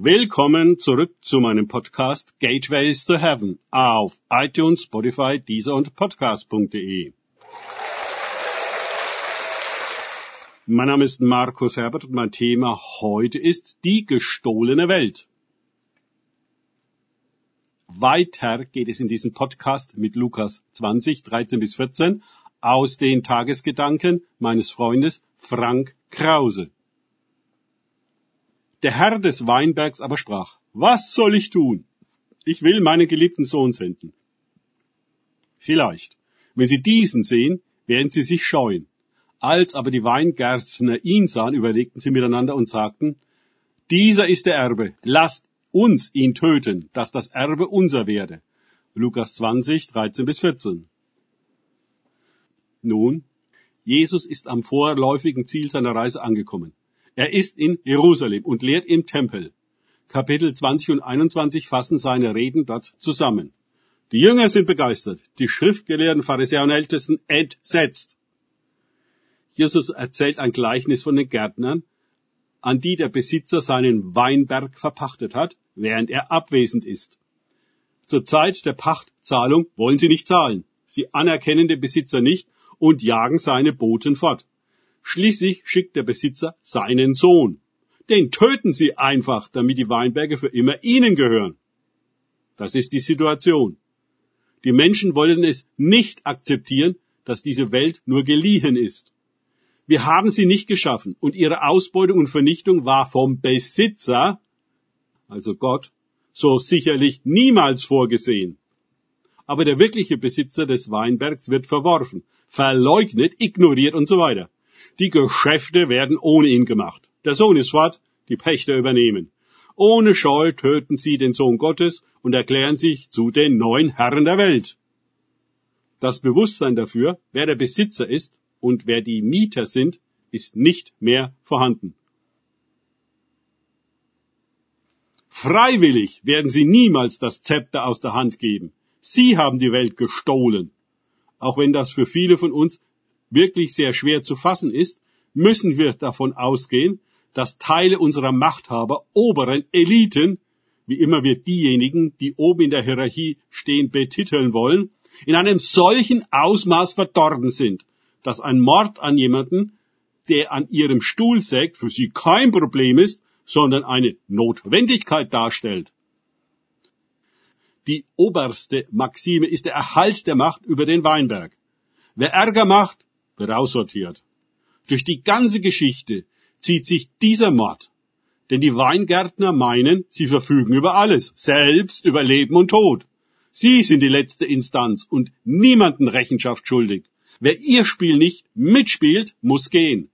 Willkommen zurück zu meinem Podcast Gateways to Heaven auf iTunes, Spotify, Deezer und Podcast.de. Mein Name ist Markus Herbert und mein Thema heute ist die gestohlene Welt. Weiter geht es in diesem Podcast mit Lukas 20, 13 bis 14 aus den Tagesgedanken meines Freundes Frank Krause. Der Herr des Weinbergs aber sprach, was soll ich tun? Ich will meinen geliebten Sohn senden. Vielleicht, wenn sie diesen sehen, werden sie sich scheuen. Als aber die Weingärtner ihn sahen, überlegten sie miteinander und sagten, dieser ist der Erbe, lasst uns ihn töten, dass das Erbe unser werde. Lukas 20, 13 bis 14. Nun, Jesus ist am vorläufigen Ziel seiner Reise angekommen. Er ist in Jerusalem und lehrt im Tempel. Kapitel 20 und 21 fassen seine Reden dort zusammen. Die Jünger sind begeistert, die Schriftgelehrten, Pharisäer und Ältesten entsetzt. Jesus erzählt ein Gleichnis von den Gärtnern, an die der Besitzer seinen Weinberg verpachtet hat, während er abwesend ist. Zur Zeit der Pachtzahlung wollen sie nicht zahlen. Sie anerkennen den Besitzer nicht und jagen seine Boten fort. Schließlich schickt der Besitzer seinen Sohn. Den töten sie einfach, damit die Weinberge für immer ihnen gehören. Das ist die Situation. Die Menschen wollen es nicht akzeptieren, dass diese Welt nur geliehen ist. Wir haben sie nicht geschaffen und ihre Ausbeutung und Vernichtung war vom Besitzer, also Gott, so sicherlich niemals vorgesehen. Aber der wirkliche Besitzer des Weinbergs wird verworfen, verleugnet, ignoriert und so weiter. Die Geschäfte werden ohne ihn gemacht. Der Sohn ist fort, die Pächter übernehmen. Ohne Scheu töten sie den Sohn Gottes und erklären sich zu den neuen Herren der Welt. Das Bewusstsein dafür, wer der Besitzer ist und wer die Mieter sind, ist nicht mehr vorhanden. Freiwillig werden sie niemals das Zepter aus der Hand geben. Sie haben die Welt gestohlen. Auch wenn das für viele von uns wirklich sehr schwer zu fassen ist, müssen wir davon ausgehen, dass Teile unserer Machthaber, oberen Eliten, wie immer wir diejenigen, die oben in der Hierarchie stehen, betiteln wollen, in einem solchen Ausmaß verdorben sind, dass ein Mord an jemanden, der an ihrem Stuhl sägt, für sie kein Problem ist, sondern eine Notwendigkeit darstellt. Die oberste Maxime ist der Erhalt der Macht über den Weinberg. Wer Ärger macht, wird aussortiert. Durch die ganze Geschichte zieht sich dieser Mord. Denn die Weingärtner meinen, sie verfügen über alles, selbst über Leben und Tod. Sie sind die letzte Instanz und niemanden Rechenschaft schuldig. Wer ihr Spiel nicht mitspielt, muss gehen.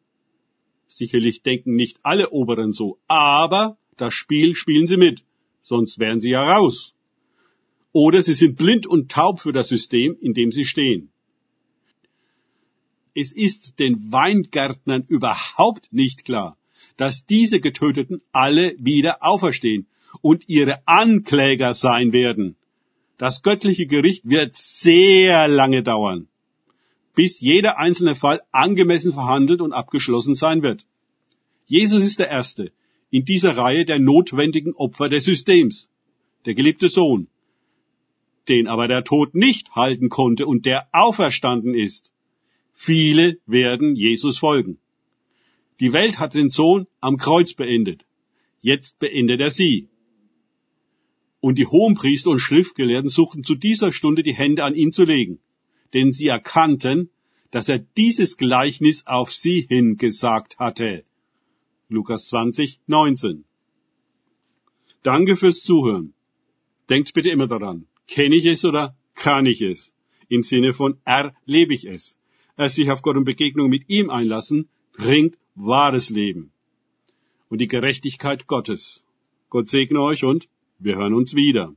Sicherlich denken nicht alle Oberen so, aber das Spiel spielen sie mit, sonst wären sie ja raus. Oder sie sind blind und taub für das System, in dem sie stehen. Es ist den Weingärtnern überhaupt nicht klar, dass diese Getöteten alle wieder auferstehen und ihre Ankläger sein werden. Das göttliche Gericht wird sehr lange dauern, bis jeder einzelne Fall angemessen verhandelt und abgeschlossen sein wird. Jesus ist der Erste in dieser Reihe der notwendigen Opfer des Systems, der geliebte Sohn, den aber der Tod nicht halten konnte und der auferstanden ist. Viele werden Jesus folgen. Die Welt hat den Sohn am Kreuz beendet. Jetzt beendet er sie. Und die Hohenpriester und Schriftgelehrten suchten zu dieser Stunde die Hände an ihn zu legen, denn sie erkannten, dass er dieses Gleichnis auf sie hingesagt hatte. Lukas 20, 19. Danke fürs Zuhören. Denkt bitte immer daran, kenne ich es oder kann ich es? Im Sinne von erlebe ich es es sich auf Gott und Begegnung mit ihm einlassen, bringt wahres Leben und die Gerechtigkeit Gottes. Gott segne euch und wir hören uns wieder.